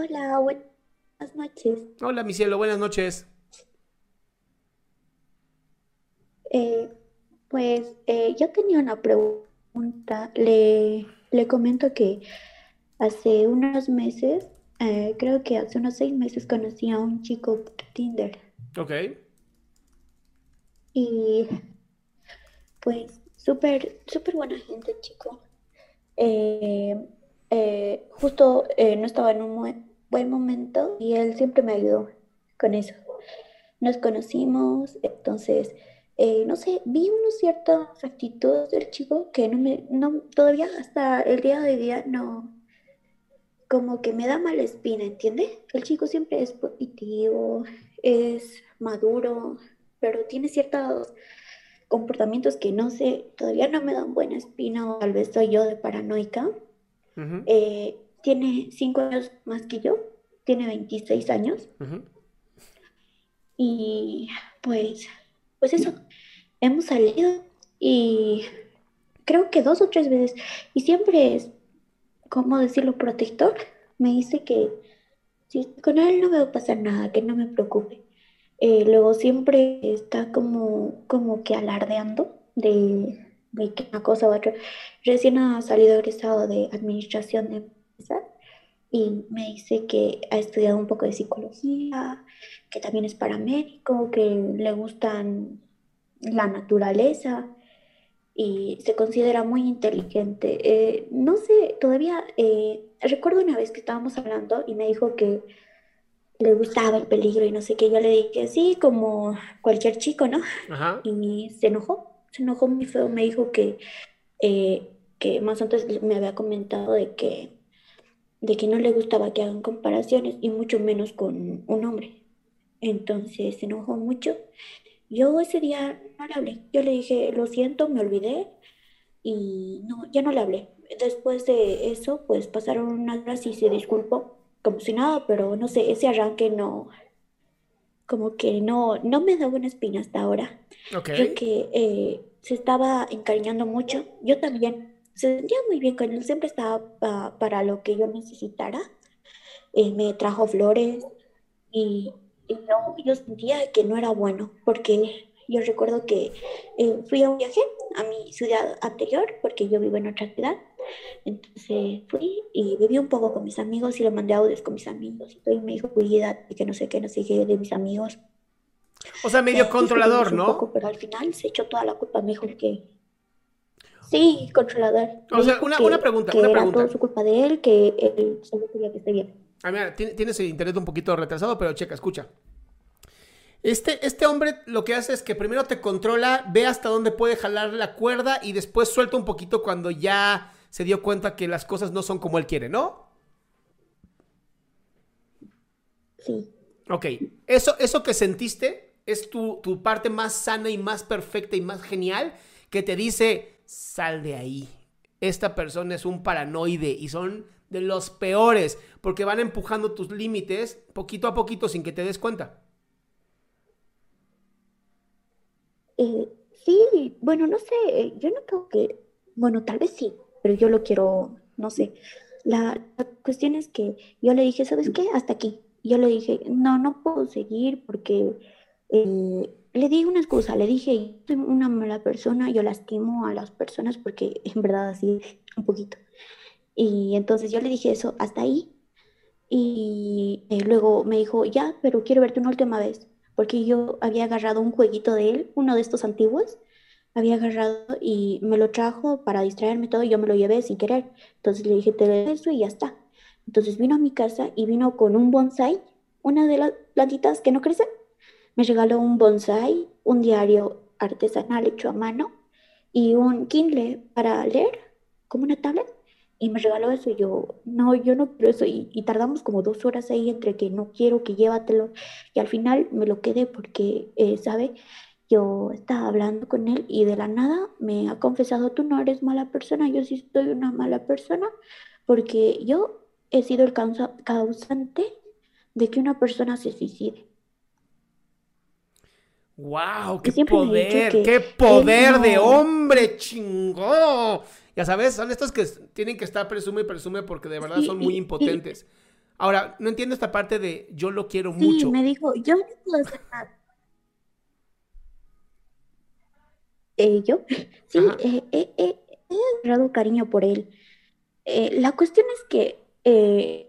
Hola, buenas noches. Hola, mi cielo, buenas noches. Eh, pues eh, yo tenía una pregunta. Le, le comento que hace unos meses, eh, creo que hace unos seis meses, conocí a un chico por Tinder. Ok. Y pues súper, súper buena gente, chico. Eh, eh, justo eh, no estaba en un mu- buen momento y él siempre me ayudó con eso. Nos conocimos, entonces, eh, no sé, vi unas ciertas actitudes del chico que no me, no, todavía hasta el día de día no, como que me da mala espina, ¿entiendes? El chico siempre es positivo, es maduro, pero tiene ciertos comportamientos que no sé, todavía no me dan buena espina o tal vez soy yo de paranoica. Eh, tiene cinco años más que yo, tiene 26 años y pues, pues eso, hemos salido y creo que dos o tres veces y siempre es, ¿cómo decirlo?, protector. Me dice que si con él no me va a pasar nada, que no me preocupe. Eh, luego siempre está como, como que alardeando de, de que una cosa u otra. Recién ha salido egresado de administración de y me dice que ha estudiado un poco de psicología, que también es paramédico, que le gustan la naturaleza y se considera muy inteligente. Eh, no sé, todavía eh, recuerdo una vez que estábamos hablando y me dijo que le gustaba el peligro y no sé qué. Yo le dije, sí, como cualquier chico, ¿no? Ajá. Y se enojó, se enojó muy feo. Me dijo que, eh, que más antes me había comentado de que, de que no le gustaba que hagan comparaciones y mucho menos con un hombre. Entonces se enojó mucho. Yo ese día no le hablé. Yo le dije, lo siento, me olvidé y no, ya no le hablé. Después de eso, pues pasaron unas horas y se disculpó, como si nada, pero no sé, ese arranque no, como que no, no me da buena espina hasta ahora. Ok. Creo que eh, se estaba encariñando mucho. Yo también. Se sentía muy bien con él. Siempre estaba pa- para lo que yo necesitara. Eh, me trajo flores y, y yo, yo sentía que no era bueno porque yo recuerdo que eh, fui a un viaje a mi ciudad anterior porque yo vivo en otra ciudad. Entonces fui y viví un poco con mis amigos y le mandé audios con mis amigos. Y me dijo, cuídate, que no sé qué, no sé qué, de mis amigos. O sea, medio Sí, controlador, ¿no? poco, pero al final se echó toda la culpa, me dijo que sí, controlador. O sea, una- que, una pregunta, que una era pregunta. todo su culpa de él, que él solo quería que esté bien. Ah, mira, tiene- tienes el internet un poquito retrasado, pero checa, escucha. Este, este hombre lo que hace es que primero te controla, ve hasta dónde puede jalar la cuerda y después suelta un poquito cuando ya se dio cuenta que las cosas no son como él quiere, ¿no? Sí, Ok, eso, eso que sentiste es tu, tu parte más sana y más perfecta y más genial que te dice, sal de ahí. Esta persona es un paranoide y son de los peores porque van empujando tus límites poquito a poquito sin que te des cuenta. Eh, sí, bueno, no sé, yo no creo que, bueno, tal vez sí, pero yo lo quiero, no sé. La, cuestión es que yo le dije, ¿sabes qué? Hasta aquí. Yo le dije, no, no puedo seguir porque eh, le di una excusa, le dije, soy una mala persona, yo lastimo a las personas porque en verdad así un poquito. Y entonces yo le dije eso, hasta ahí. Y eh, luego me dijo, ya, pero quiero verte una última vez, porque yo había agarrado un jueguito de él, uno de estos antiguos, había agarrado y me lo trajo para distraerme todo y yo me lo llevé sin querer. Entonces le dije, te doy eso y ya está. Entonces vino a mi casa y vino con un bonsai, una de las plantitas que no crecen. Me regaló un bonsai, un diario artesanal hecho a mano y un Kindle para leer, como una tablet. Y me regaló eso y yo, no, yo no quiero eso. Y, tardamos como dos horas ahí entre que no quiero, que llévatelo. Y al final me lo quedé porque, eh, ¿sabe? Yo estaba hablando con él y de la nada me ha confesado, tú no eres mala persona, yo sí soy una mala persona porque yo he sido el causa causante de que una persona se suicide. ¡Wow! ¡Qué poder! ¡Qué poder de hombre chingón! Ya sabes, son estos que tienen que estar presume y presume porque de verdad son muy impotentes. Ahora, no entiendo esta parte de yo lo quiero sí, mucho. me dijo, yo nada. Eh, yo, sí, eh, eh, he agarrado cariño por él. la cuestión es que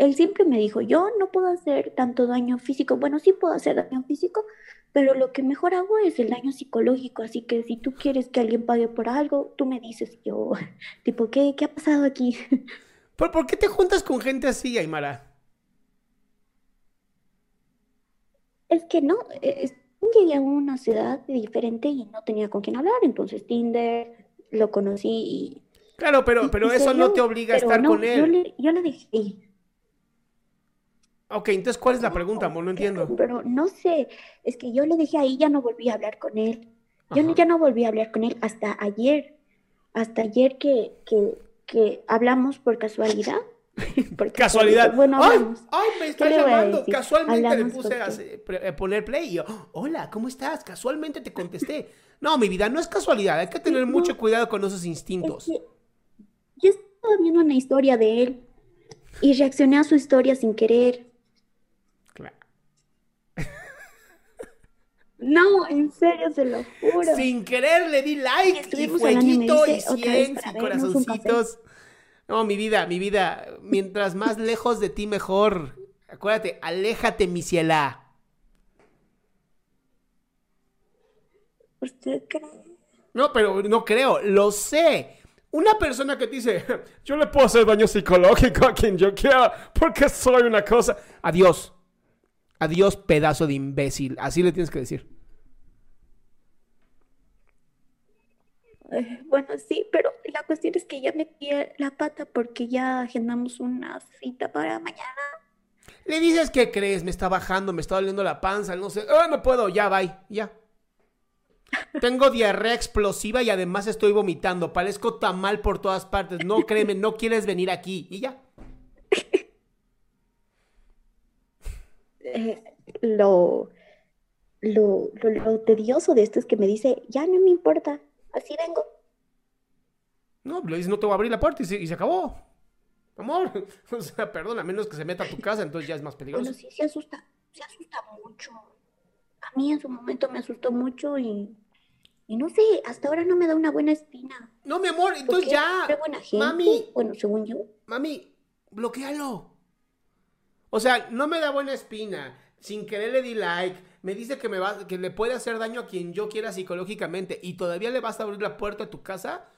él siempre me dijo, yo no puedo hacer tanto daño físico. Bueno, sí puedo hacer daño físico, pero lo que mejor hago es el daño psicológico. Así que si tú quieres que alguien pague por algo, tú me dices, yo, tipo, ¿qué, qué ha pasado aquí? ¿Por, ¿Por qué te juntas con gente así, Aymara? Es que no, es llegué a una ciudad diferente y no tenía con quién hablar, entonces Tinder lo conocí y... Claro, pero, pero eso no te obliga a estar con él. Yo le, yo le dije... Ok, entonces, ¿cuál es la pregunta, amor? No entiendo. Pero no sé, es que yo le dije ahí, ya no volví a hablar con él. Yo ya no volví a hablar con él hasta ayer. Hasta ayer que, que, que hablamos por casualidad Casualidad. Bueno, ay, ay, me estás llamando. Casualmente le puse a eh, poner play y yo, hola, ¿cómo estás? Casualmente te contesté. No, mi vida, no es casualidad. Hay que tener mucho cuidado con esos instintos. yo estaba viendo una historia de él y reaccioné a su historia sin querer. No, en serio, se lo juro. Sin querer le di like y fueguito y, y 100 y corazoncitos. No, mi vida, mi vida, mientras más lejos de ti mejor. Acuérdate, aléjate, mi ciela. ¿Usted cree? No, pero no creo, lo sé. Una persona que te dice, yo le puedo hacer daño psicológico a quien yo quiera porque soy una cosa. Adiós. Adiós, pedazo de imbécil. Así le tienes que decir. Bueno, sí, pero la cuestión es que ya metí la pata porque ya agendamos una cita para mañana. Le dices que crees, me está bajando, me está doliendo la panza, no sé, oh, no puedo, ya, bye, ya. Tengo diarrea explosiva y además estoy vomitando, parezco tan mal por todas partes, no créeme, no quieres venir aquí y ya. Eh, lo, lo, lo tedioso de esto es que me dice, ya no me importa, así vengo. No, le dices, no te voy a abrir la puerta y se, acabó. Amor, o sea, perdón, a menos que se meta a tu casa, entonces ya es más peligroso. Bueno, sí, se asusta, se asusta mucho. A mí en su momento me asustó mucho y, y no sé, hasta ahora no me da una buena espina. No, mi amor, entonces ya. Buena gente, mami. Bueno, según yo. Mami, bloquealo. O sea, no me da buena espina. Sin querer le di like me dice que, me va, que le puede hacer daño a quien yo quiera psicológicamente y todavía le vas a abrir la puerta a tu casa.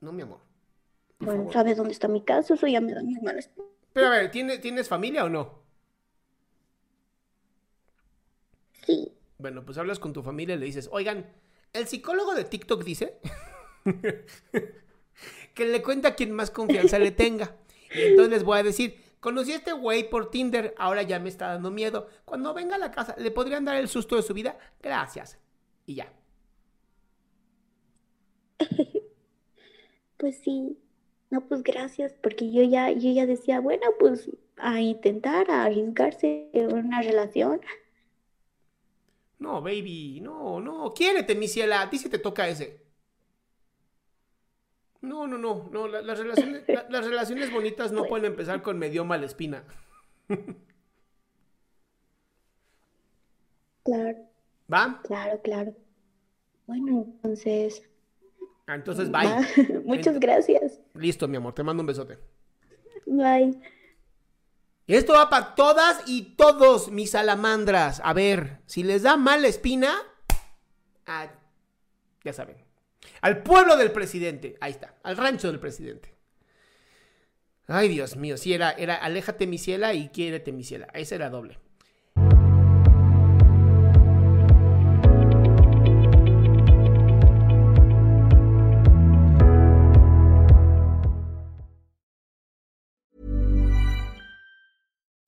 No, mi amor. Bueno, ¿sabes dónde está mi casa? Eso ya me da muy malas. Pero a ver, ¿tienes familia o no? Sí. Bueno, pues hablas con tu familia y le dices, oigan, el psicólogo de TikTok dice que le cuenta a quien más confianza le tenga. Y entonces les voy a decir, Conocí a este güey por Tinder, ahora ya me está dando miedo. Cuando venga a la casa, ¿le podrían dar el susto de su vida? Gracias. Y ya. Pues sí. No, pues gracias, porque yo ya, yo ya decía, bueno, pues a intentar, a arriesgarse en una relación. No, baby, no, no. Quiérete, mi ciela. A ti sí te toca ese. No, no, no. no las, relaciones, las relaciones bonitas no pueden empezar con medio mala espina. Claro. ¿Va? Claro, claro. Bueno, entonces. Ah, entonces, bye. Muchas gracias. Listo, mi amor. Te mando un besote. Bye. Esto va para todas y todos mis salamandras. A ver, si les da mala espina, ya saben. Al pueblo del presidente. Ahí está. Al rancho del presidente. Ay, Dios mío. Si era, era aléjate mi ciela y quiérete mi ciela. Esa era doble.